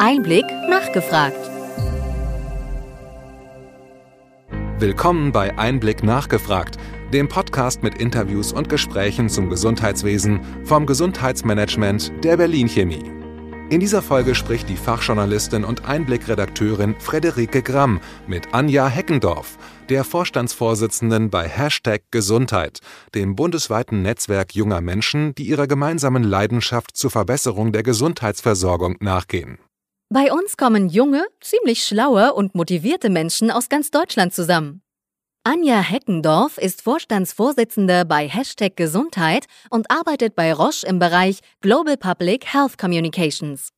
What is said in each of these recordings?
Einblick nachgefragt. Willkommen bei Einblick nachgefragt, dem Podcast mit Interviews und Gesprächen zum Gesundheitswesen vom Gesundheitsmanagement der Berlin Chemie. In dieser Folge spricht die Fachjournalistin und Einblickredakteurin Frederike Gramm mit Anja Heckendorf, der Vorstandsvorsitzenden bei Hashtag Gesundheit, dem bundesweiten Netzwerk junger Menschen, die ihrer gemeinsamen Leidenschaft zur Verbesserung der Gesundheitsversorgung nachgehen. Bei uns kommen junge, ziemlich schlaue und motivierte Menschen aus ganz Deutschland zusammen. Anja Heckendorf ist Vorstandsvorsitzende bei Hashtag Gesundheit und arbeitet bei Roche im Bereich Global Public Health Communications.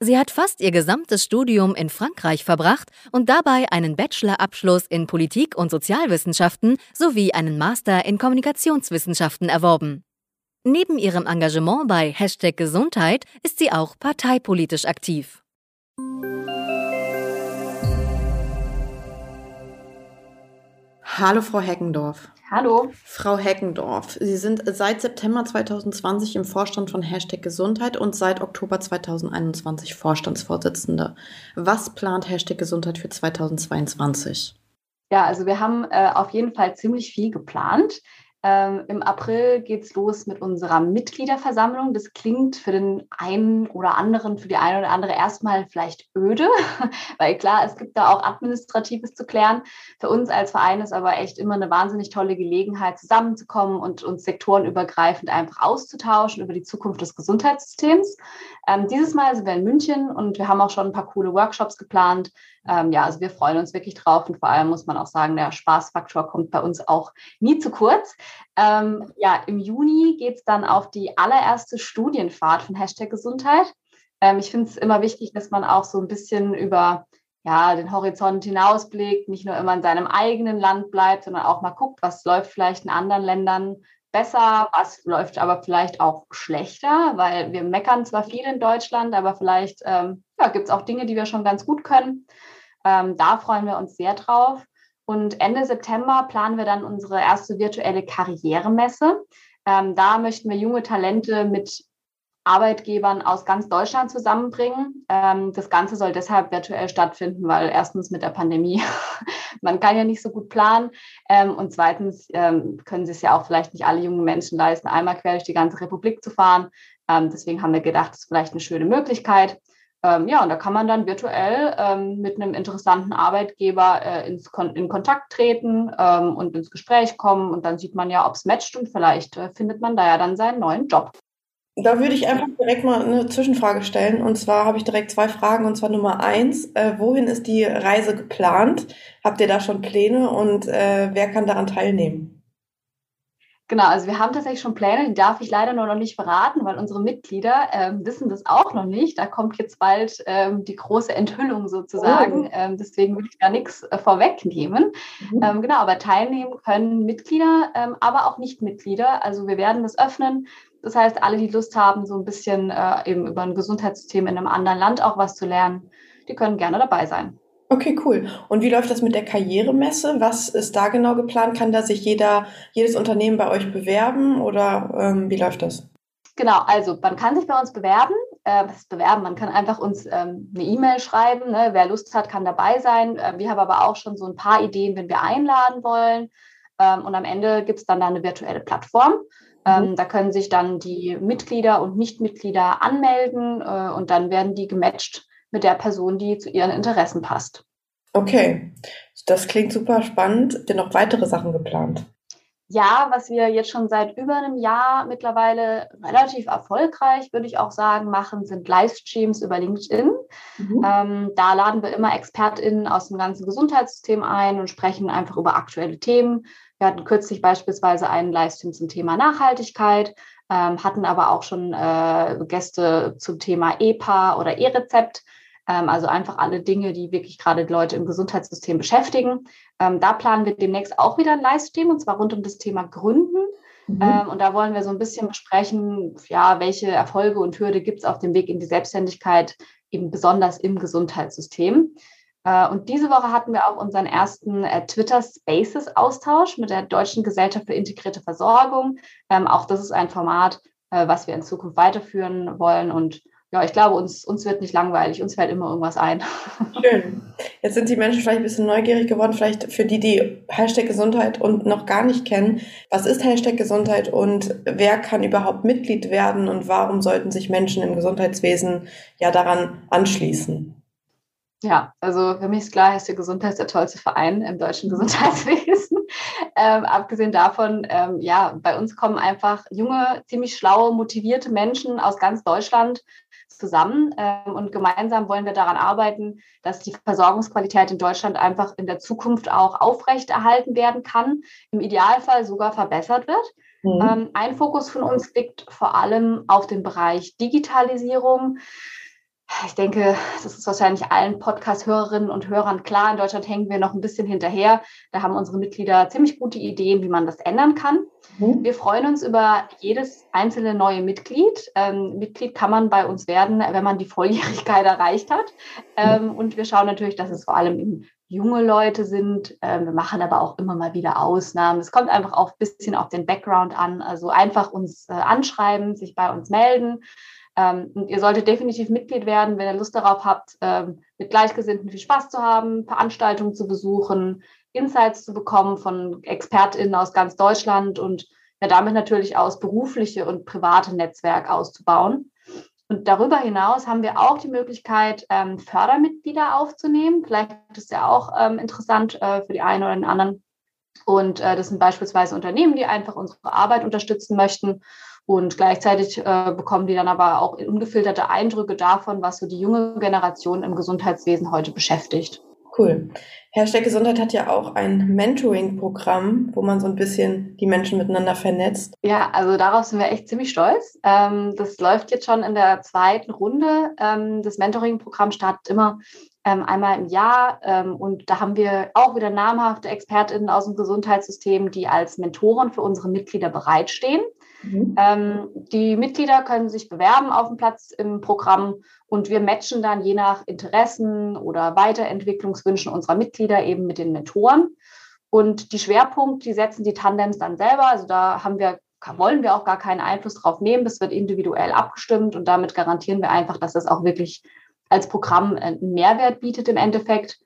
Sie hat fast ihr gesamtes Studium in Frankreich verbracht und dabei einen Bachelorabschluss in Politik- und Sozialwissenschaften sowie einen Master in Kommunikationswissenschaften erworben. Neben ihrem Engagement bei Hashtag Gesundheit ist sie auch parteipolitisch aktiv. Hallo, Frau Heckendorf. Hallo. Frau Heckendorf, Sie sind seit September 2020 im Vorstand von Hashtag Gesundheit und seit Oktober 2021 Vorstandsvorsitzende. Was plant Hashtag Gesundheit für 2022? Ja, also wir haben äh, auf jeden Fall ziemlich viel geplant. Ähm, Im April geht es los mit unserer Mitgliederversammlung. Das klingt für den einen oder anderen, für die eine oder andere erstmal vielleicht öde, weil klar, es gibt da auch Administratives zu klären. Für uns als Verein ist aber echt immer eine wahnsinnig tolle Gelegenheit, zusammenzukommen und uns sektorenübergreifend einfach auszutauschen über die Zukunft des Gesundheitssystems. Ähm, dieses Mal sind wir in München und wir haben auch schon ein paar coole Workshops geplant. Ähm, ja, also wir freuen uns wirklich drauf und vor allem muss man auch sagen, der Spaßfaktor kommt bei uns auch nie zu kurz. Ähm, ja, im Juni geht es dann auf die allererste Studienfahrt von Hashtag Gesundheit. Ähm, ich finde es immer wichtig, dass man auch so ein bisschen über ja, den Horizont hinausblickt, nicht nur immer in seinem eigenen Land bleibt, sondern auch mal guckt, was läuft vielleicht in anderen Ländern besser, was läuft aber vielleicht auch schlechter, weil wir meckern zwar viel in Deutschland, aber vielleicht ähm, ja, gibt es auch Dinge, die wir schon ganz gut können. Ähm, da freuen wir uns sehr drauf. Und Ende September planen wir dann unsere erste virtuelle Karrieremesse. Ähm, da möchten wir junge Talente mit Arbeitgebern aus ganz Deutschland zusammenbringen. Ähm, das Ganze soll deshalb virtuell stattfinden, weil erstens mit der Pandemie, man kann ja nicht so gut planen. Ähm, und zweitens ähm, können sich ja auch vielleicht nicht alle jungen Menschen leisten, einmal quer durch die ganze Republik zu fahren. Ähm, deswegen haben wir gedacht, das ist vielleicht eine schöne Möglichkeit. Ähm, ja, und da kann man dann virtuell ähm, mit einem interessanten Arbeitgeber äh, ins Kon in Kontakt treten ähm, und ins Gespräch kommen. Und dann sieht man ja, ob es matcht und vielleicht äh, findet man da ja dann seinen neuen Job. Da würde ich einfach direkt mal eine Zwischenfrage stellen. Und zwar habe ich direkt zwei Fragen. Und zwar Nummer eins, äh, wohin ist die Reise geplant? Habt ihr da schon Pläne und äh, wer kann daran teilnehmen? Genau, also wir haben tatsächlich schon Pläne, die darf ich leider nur noch nicht verraten, weil unsere Mitglieder ähm, wissen das auch noch nicht. Da kommt jetzt bald ähm, die große Enthüllung sozusagen. Oh. Ähm, deswegen will ich da nichts äh, vorwegnehmen. Mhm. Ähm, genau, aber teilnehmen können Mitglieder, ähm, aber auch Nicht-Mitglieder. Also wir werden das öffnen. Das heißt, alle, die Lust haben, so ein bisschen äh, eben über ein Gesundheitssystem in einem anderen Land auch was zu lernen, die können gerne dabei sein. Okay, cool. Und wie läuft das mit der Karrieremesse? Was ist da genau geplant? Kann da sich jeder, jedes Unternehmen bei euch bewerben oder ähm, wie läuft das? Genau, also man kann sich bei uns bewerben. Äh, was bewerben? Man kann einfach uns ähm, eine E-Mail schreiben. Ne? Wer Lust hat, kann dabei sein. Äh, wir haben aber auch schon so ein paar Ideen, wenn wir einladen wollen. Ähm, und am Ende gibt es dann da eine virtuelle Plattform. Ähm, mhm. Da können sich dann die Mitglieder und Nichtmitglieder anmelden äh, und dann werden die gematcht mit der Person, die zu ihren Interessen passt. Okay, das klingt super spannend. Habt ihr noch weitere Sachen geplant? Ja, was wir jetzt schon seit über einem Jahr mittlerweile relativ erfolgreich, würde ich auch sagen, machen, sind Livestreams über LinkedIn. Mhm. Ähm, da laden wir immer ExpertInnen aus dem ganzen Gesundheitssystem ein und sprechen einfach über aktuelle Themen. Wir hatten kürzlich beispielsweise einen Livestream zum Thema Nachhaltigkeit, ähm, hatten aber auch schon äh, Gäste zum Thema EPA oder E-Rezept. Ähm, also einfach alle Dinge, die wirklich gerade Leute im Gesundheitssystem beschäftigen. Ähm, da planen wir demnächst auch wieder ein Livestream und zwar rund um das Thema Gründen. Mhm. Ähm, und da wollen wir so ein bisschen besprechen, ja, welche Erfolge und Hürde gibt es auf dem Weg in die Selbstständigkeit, eben besonders im Gesundheitssystem. Äh, und diese Woche hatten wir auch unseren ersten äh, Twitter Spaces Austausch mit der Deutschen Gesellschaft für integrierte Versorgung. auch das ist ein Format, äh, was wir in Zukunft weiterführen wollen und ja, ich glaube, uns, uns wird nicht langweilig, uns fällt immer irgendwas ein. Schön. Jetzt sind die Menschen vielleicht ein bisschen neugierig geworden, vielleicht für die, die Hashtag Gesundheit und noch gar nicht kennen. Was ist Hashtag Gesundheit und wer kann überhaupt Mitglied werden und warum sollten sich Menschen im Gesundheitswesen ja daran anschließen? Ja, also für mich ist klar, Hashtag Gesundheit ist der tollste Verein im deutschen Gesundheitswesen. Ähm, abgesehen davon, ähm, ja, bei uns kommen einfach junge, ziemlich schlaue, motivierte Menschen aus ganz Deutschland zusammen ähm, und gemeinsam wollen wir daran arbeiten, dass die Versorgungsqualität in Deutschland einfach in der Zukunft auch aufrechterhalten werden kann, im Idealfall sogar verbessert wird. Mhm. Ähm, ein Fokus von uns liegt vor allem auf den Bereich Digitalisierung ich denke, das ist wahrscheinlich allen Podcast-Hörerinnen und Hörern klar. In Deutschland hängen wir noch ein bisschen hinterher. Da haben unsere Mitglieder ziemlich gute Ideen, wie man das ändern kann. Mhm. Wir freuen uns über jedes einzelne neue Mitglied. Ähm, Mitglied kann man bei uns werden, wenn man die Volljährigkeit erreicht hat. Ähm, und wir schauen natürlich, dass es vor allem junge Leute sind. Ähm, wir machen aber auch immer mal wieder Ausnahmen. Es kommt einfach auch ein bisschen auf den Background an. Also einfach uns äh, anschreiben, sich bei uns melden. Ähm, und ihr solltet definitiv Mitglied werden, wenn ihr Lust darauf habt, ähm, mit Gleichgesinnten viel Spaß zu haben, Veranstaltungen zu besuchen, Insights zu bekommen von ExpertInnen aus ganz Deutschland und ja, damit natürlich aus berufliche und private Netzwerk auszubauen. Und darüber hinaus haben wir auch die Möglichkeit, ähm, Fördermitglieder aufzunehmen. Vielleicht ist ja auch ähm, interessant äh, für die einen oder den anderen. Und äh, das sind beispielsweise Unternehmen, die einfach unsere Arbeit unterstützen möchten. Und gleichzeitig äh, bekommen die dann aber auch ungefilterte Eindrücke davon, was so die junge Generation im Gesundheitswesen heute beschäftigt. Cool. Hashtag Gesundheit hat ja auch ein Mentoring-Programm, wo man so ein bisschen die Menschen miteinander vernetzt. Ja, also darauf sind wir echt ziemlich stolz. Ähm, das läuft jetzt schon in der zweiten Runde. Ähm, das Mentoring-Programm startet immer ähm, einmal im Jahr und da haben wir auch wieder namhafte ExpertInnen aus dem Gesundheitssystem, die als Mentoren für unsere Mitglieder bereitstehen. Mhm. Ähm, die Mitglieder können sich bewerben auf dem Platz im Programm und wir matchen dann je nach Interessen oder Weiterentwicklungswünschen unserer Mitglieder eben mit den Mentoren. Und die Schwerpunkte, die setzen die Tandems dann selber. Also da haben wir, wollen wir auch gar keinen Einfluss drauf nehmen. Das wird individuell abgestimmt und damit garantieren wir einfach, dass das auch wirklich als Programm einen Mehrwert bietet im Endeffekt.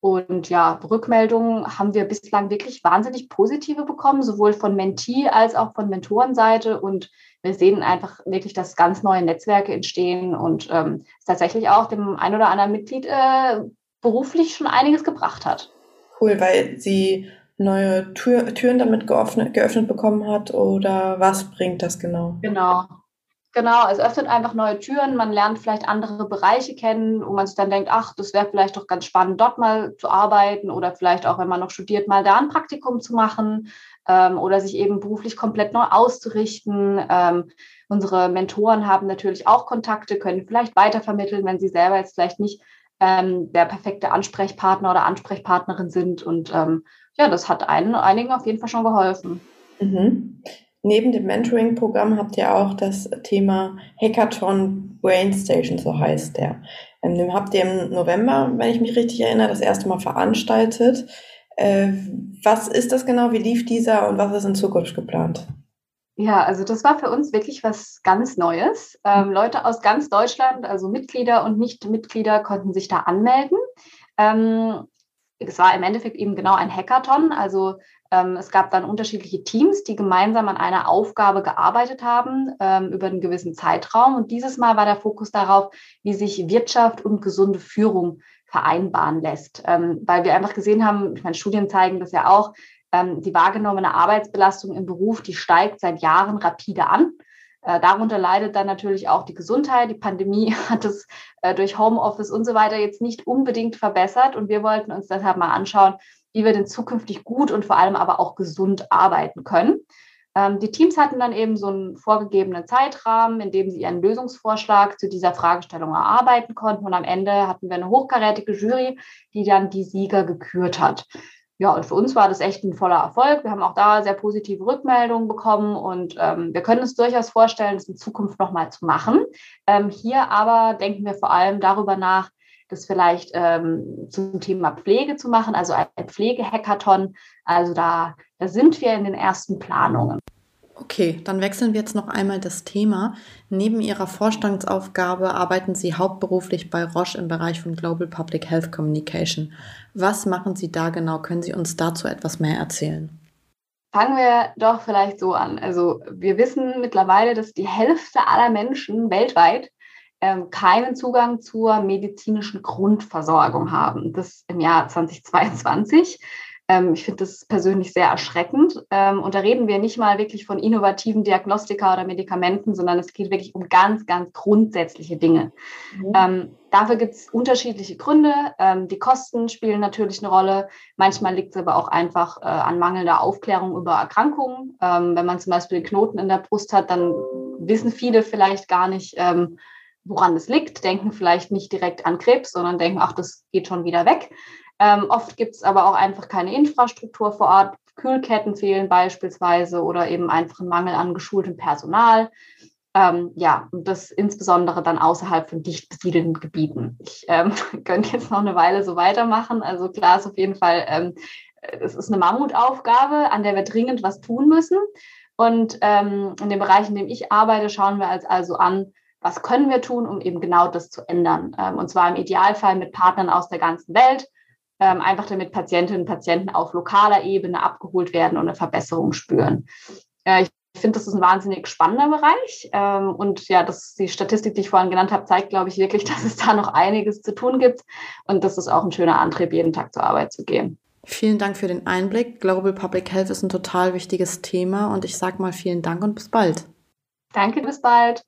Und ja, Rückmeldungen haben wir bislang wirklich wahnsinnig positive bekommen, sowohl von Mentee als auch von Mentorenseite. Und wir sehen einfach wirklich, dass ganz neue Netzwerke entstehen und ähm, es tatsächlich auch dem ein oder anderen Mitglied äh, beruflich schon einiges gebracht hat. Cool, weil sie neue Tür, Türen damit geöffnet, geöffnet bekommen hat oder was bringt das genau? Genau. Genau, es öffnet einfach neue Türen. Man lernt vielleicht andere Bereiche kennen, wo man sich dann denkt, ach, das wäre vielleicht doch ganz spannend, dort mal zu arbeiten oder vielleicht auch, wenn man noch studiert, mal da ein Praktikum zu machen ähm, oder sich eben beruflich komplett neu auszurichten. Ähm, unsere Mentoren haben natürlich auch Kontakte, können vielleicht weitervermitteln, wenn sie selber jetzt vielleicht nicht ähm, der perfekte Ansprechpartner oder Ansprechpartnerin sind. Und ähm, ja, das hat einen, einigen auf jeden Fall schon geholfen. Mhm. Neben dem Mentoring-Programm habt ihr auch das Thema Hackathon Brainstation, so heißt der. Ähm, den habt ihr im November, wenn ich mich richtig erinnere, das erste Mal veranstaltet. Äh, was ist das genau? Wie lief dieser und was ist in Zukunft geplant? Ja, also das war für uns wirklich was ganz Neues. Ähm, Leute aus ganz Deutschland, also Mitglieder und Nicht-Mitglieder, konnten sich da anmelden. Ähm, es war im Endeffekt eben genau ein Hackathon. Also es gab dann unterschiedliche Teams, die gemeinsam an einer Aufgabe gearbeitet haben ähm, über einen gewissen Zeitraum. Und dieses Mal war der Fokus darauf, wie sich Wirtschaft und gesunde Führung vereinbaren lässt. Ähm, weil wir einfach gesehen haben, ich meine, Studien zeigen das ja auch, ähm, die wahrgenommene Arbeitsbelastung im Beruf, die steigt seit Jahren rapide an. Äh, darunter leidet dann natürlich auch die Gesundheit. Die Pandemie hat es äh, durch Homeoffice und so weiter jetzt nicht unbedingt verbessert. Und wir wollten uns deshalb mal anschauen, wie wir denn zukünftig gut und vor allem aber auch gesund arbeiten können. Ähm, die Teams hatten dann eben so einen vorgegebenen Zeitrahmen, in dem sie ihren Lösungsvorschlag zu dieser Fragestellung erarbeiten konnten. Und am Ende hatten wir eine hochkarätige Jury, die dann die Sieger gekürt hat. Ja, und für uns war das echt ein voller Erfolg. Wir haben auch da sehr positive Rückmeldungen bekommen und ähm, wir können uns durchaus vorstellen, das in Zukunft nochmal zu machen. Ähm, hier aber denken wir vor allem darüber nach, das vielleicht ähm, zum Thema Pflege zu machen, also ein Pflegehackathon. Also da, da sind wir in den ersten Planungen. Okay, dann wechseln wir jetzt noch einmal das Thema. Neben Ihrer Vorstandsaufgabe arbeiten Sie hauptberuflich bei Roche im Bereich von Global Public Health Communication. Was machen Sie da genau? Können Sie uns dazu etwas mehr erzählen? Fangen wir doch vielleicht so an. Also wir wissen mittlerweile, dass die Hälfte aller Menschen weltweit ähm, keinen Zugang zur medizinischen Grundversorgung haben. Das im Jahr 2022. Ähm, ich finde das persönlich sehr erschreckend. Ähm, und da reden wir nicht mal wirklich von innovativen Diagnostika oder Medikamenten, sondern es geht wirklich um ganz, ganz grundsätzliche Dinge. Mhm. Dafür gibt es unterschiedliche Gründe. Die Kosten spielen natürlich eine Rolle. Manchmal liegt es aber auch einfach äh, an mangelnder Aufklärung über Erkrankungen. Wenn man zum Beispiel Knoten in der Brust hat, dann wissen viele vielleicht gar nicht, woran es liegt, denken vielleicht nicht direkt an Krebs, sondern denken, ach, das geht schon wieder weg. Ähm, oft gibt es aber auch einfach keine Infrastruktur vor Ort. Kühlketten fehlen beispielsweise oder eben einfach ein Mangel an geschultem Personal. Ähm, ja, und das insbesondere dann außerhalb von dicht besiedelten Gebieten. Ich ähm, könnte jetzt noch eine Weile so weitermachen. Also klar ist auf jeden Fall, ähm, es ist eine Mammutaufgabe, an der wir dringend was tun müssen. Und ähm, in dem Bereich, in dem ich arbeite, schauen wir uns also an, was können wir tun, um eben genau das zu ändern. Ähm, und zwar im Idealfall mit Partnern aus der ganzen Welt, ähm, einfach damit Patientinnen und Patienten auf lokaler Ebene abgeholt werden und eine Verbesserung spüren. Äh, ich finde, das ist ein wahnsinnig spannender Bereich. Ähm, und ja, das, die Statistik, die ich vorhin genannt habe, zeigt, glaube ich, wirklich, dass es da noch einiges zu tun gibt. Und das ist auch ein schöner Antrieb, jeden Tag zur Arbeit zu gehen. Vielen Dank für den Einblick. Global Public Health ist ein total wichtiges Thema und ich sage mal vielen Dank und bis bald. Danke, bis bald.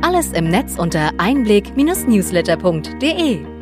Alles im Netz unter einblick-newsletter.de.